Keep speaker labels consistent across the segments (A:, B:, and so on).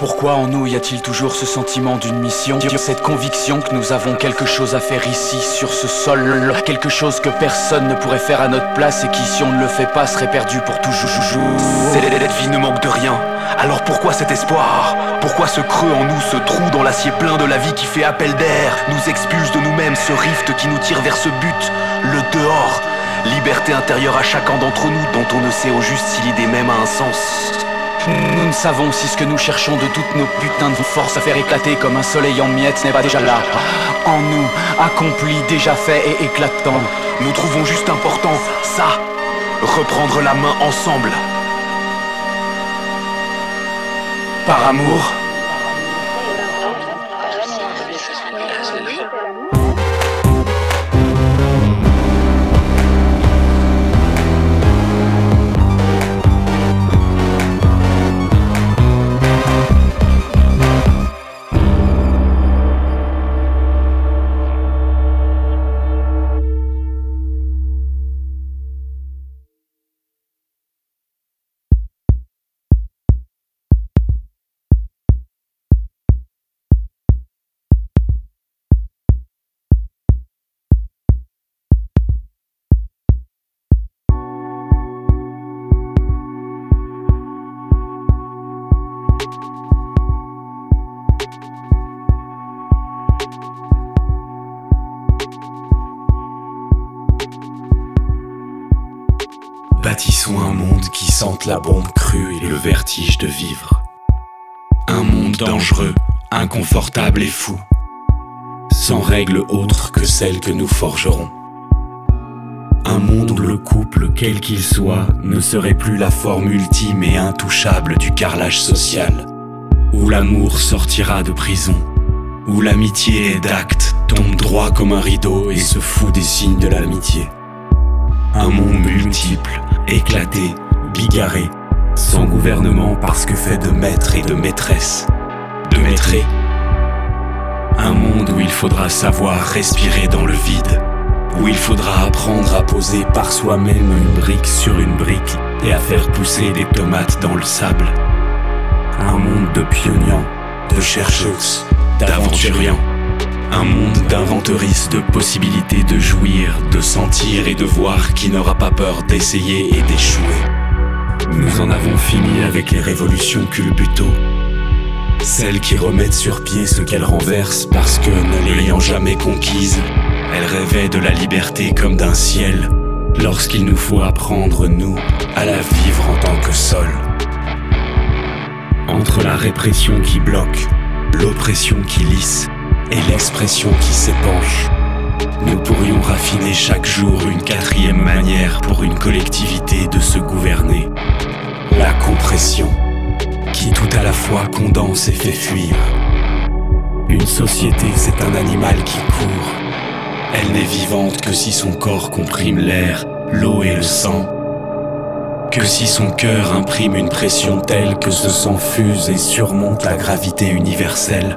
A: Pourquoi en nous y a-t-il toujours ce sentiment d'une mission Cette conviction que nous avons quelque chose à faire ici, sur ce sol Quelque chose que personne ne pourrait faire à notre place Et qui si on ne le fait pas serait perdu pour toujours?
B: Cette vie ne manque de rien. Alors pourquoi cet espoir? Pourquoi ce creux en nous, ce trou dans l'acier plein de la vie qui fait appel d'air Nous expulse de nous-mêmes ce rift qui nous tire vers ce but, le dehors Liberté intérieure à chacun d'entre nous dont on ne sait au juste si l'idée même a un sens
A: nous ne savons si ce que nous cherchons de toutes nos putains de forces à faire éclater comme un soleil en miettes n'est pas déjà là. En nous, accompli, déjà fait et éclatant.
B: Nous trouvons juste important ça. Reprendre la main ensemble. Par amour.
C: Bâtissons un monde qui sente la bombe crue et le vertige de vivre. Un monde dangereux, inconfortable et fou, sans règles autres que celles que nous forgerons. Un monde où le couple, quel qu'il soit, ne serait plus la forme ultime et intouchable du carrelage social, où l'amour sortira de prison, où l'amitié est d'acte, tombe droit comme un rideau et se fout des signes de l'amitié. Un monde multiple, éclaté, bigarré, sans gouvernement parce que fait de maîtres et de maîtresses, de maîtrés. Un monde où il faudra savoir respirer dans le vide, où il faudra apprendre à poser par soi-même une brique sur une brique et à faire pousser des tomates dans le sable. Un monde de pionniers, de chercheurs, d'aventuriens un monde d'inventeristes, de possibilités de jouir, de sentir et de voir qui n'aura pas peur d'essayer et d'échouer. Nous en avons fini avec les révolutions culbuto. Celles qui remettent sur pied ce qu'elles renversent parce que, ne l'ayant jamais conquise, elles rêvaient de la liberté comme d'un ciel, lorsqu'il nous faut apprendre, nous, à la vivre en tant que sol. Entre la répression qui bloque, l'oppression qui lisse, et l'expression qui s'épanche. Nous pourrions raffiner chaque jour une quatrième manière pour une collectivité de se gouverner. La compression, qui tout à la fois condense et fait fuir. Une société, c'est un animal qui court. Elle n'est vivante que si son corps comprime l'air, l'eau et le sang. Que si son cœur imprime une pression telle que ce sang fuse et surmonte la gravité universelle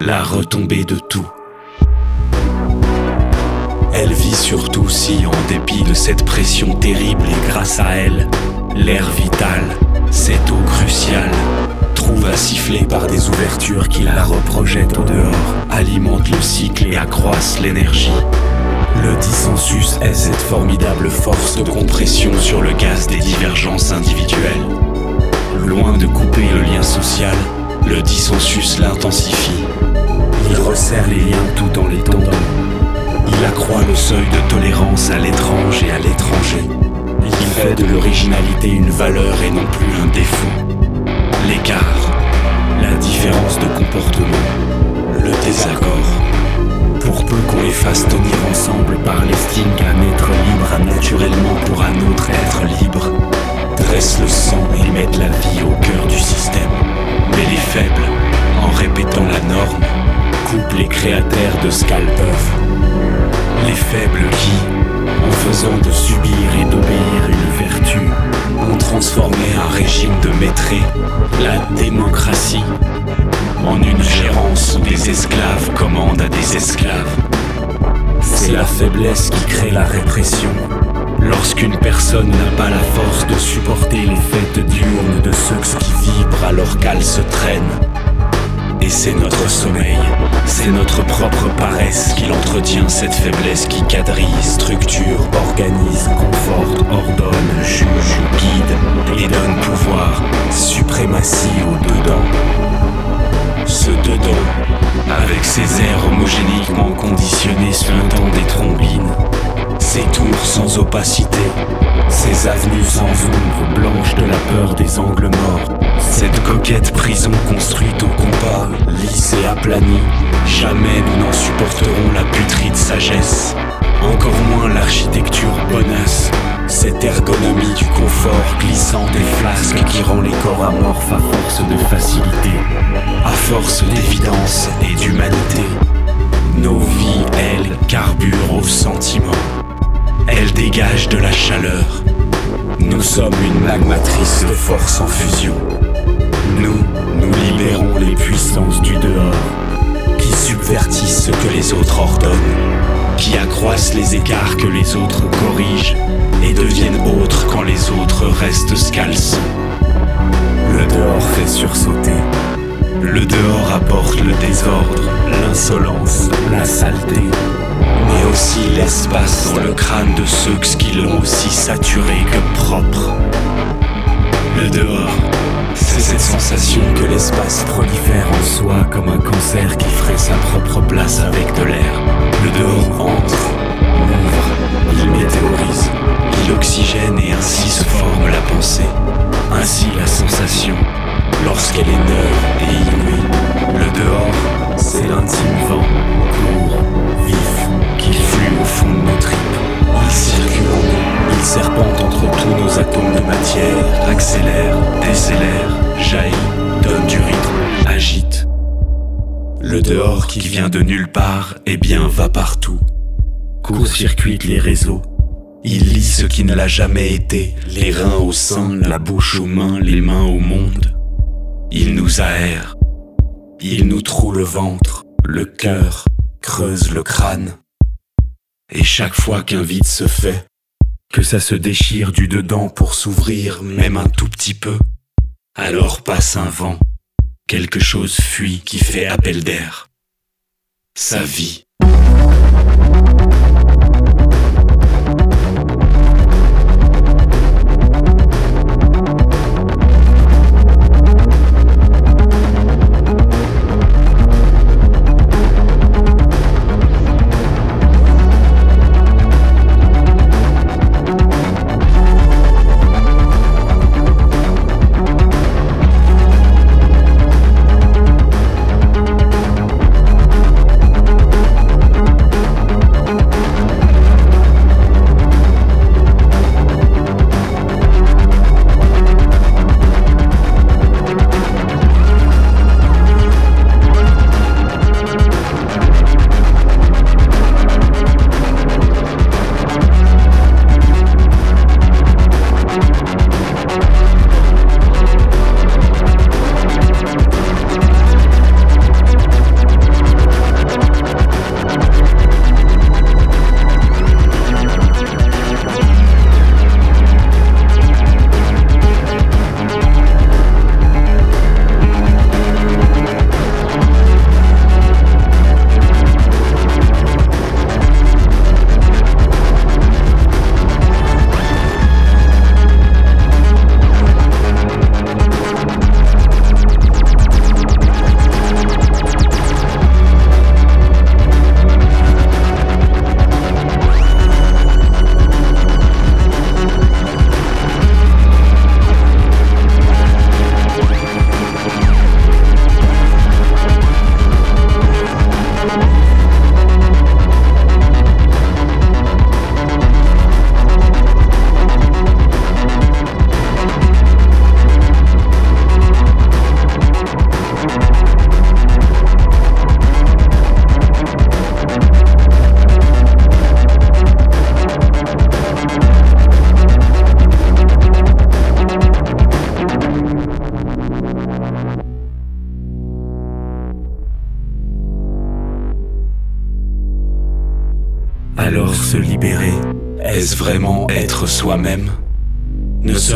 C: la retombée de tout. Elle vit surtout si, en dépit de cette pression terrible et grâce à elle, l'air vital, cette eau cruciale, trouve à siffler par des ouvertures qui la reprojettent au dehors, alimentent le cycle et accroissent l'énergie. Le dissensus est cette formidable force de compression sur le gaz des divergences individuelles. Loin de couper le lien social, le dissensus l'intensifie il resserre les liens tout en les tendant. Il accroît le seuil de tolérance à l'étrange et à l'étranger. Il fait de l'originalité une valeur et non plus un défaut. L'écart, la différence de comportement, le désaccord. Pour peu qu'on les fasse tenir ensemble par l'estime qu'un être libre a naturellement pour un autre être libre, dresse le sang et met la vie au cœur du système. Mais les faibles, en répétant la norme, les créateurs de scalpers. Les faibles qui, en faisant de subir et d'obéir une vertu, ont transformé un régime de maître, la démocratie, en une gérance où des esclaves commandent à des esclaves. C'est la faiblesse qui crée la répression. Lorsqu'une personne n'a pas la force de supporter les fêtes diurnes de ceux qui vibrent alors qu'elles se traînent. C'est notre sommeil, c'est notre propre paresse qui l'entretient, cette faiblesse qui quadrille, structure, organise, conforte, ordonne, juge, guide et donne pouvoir, suprématie au dedans. Ce dedans, avec ses airs homogéniquement conditionnés temps des trombines, ses tours sans opacité, ces avenues sans ombre, blanches de la peur des angles morts. Cette coquette prison construite au compas, lisse et aplanie. Jamais nous n'en supporterons la putride sagesse. Encore moins l'architecture bonasse. Cette ergonomie du confort glissant des flasques qui rend les corps amorphes à force de facilité, à force d'évidence et d'humanité. Nos vies, elles, carburent au sentiment. Elles dégagent de la chaleur, nous sommes une magmatrice de force en fusion. Nous, nous libérons les puissances du dehors, qui subvertissent ce que les autres ordonnent, qui accroissent les écarts que les autres corrigent, et deviennent autres quand les autres restent scalces. Le dehors fait sursauter. Le dehors apporte le désordre, l'insolence, la saleté, mais aussi l'espace dans le crâne de ceux qui l'ont aussi saturé que propre. Le dehors, c'est cette sensation que l'espace prolifère en soi comme un cancer qui ferait sa propre place avec de l'air. Accélère, décélère, jaillit, donne du rythme, agite. Le dehors qui vient de nulle part, eh bien va partout. Court-circuite les réseaux. Il lit ce qui ne l'a jamais été, les reins au sein, la bouche aux mains, les mains au monde. Il nous aère, il nous troue le ventre, le cœur, creuse le crâne. Et chaque fois qu'un vide se fait, que ça se déchire du dedans pour s'ouvrir même un tout petit peu, alors passe un vent, quelque chose fuit qui fait appel d'air. Sa vie.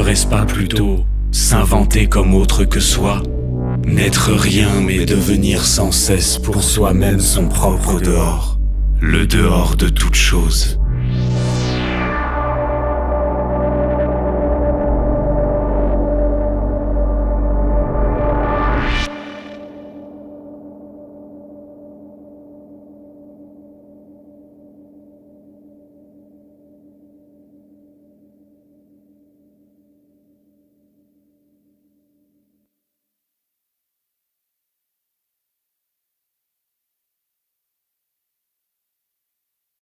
C: Serait-ce pas plutôt s'inventer comme autre que soi, n'être rien mais devenir sans cesse pour soi-même son propre dehors, le dehors de toute chose.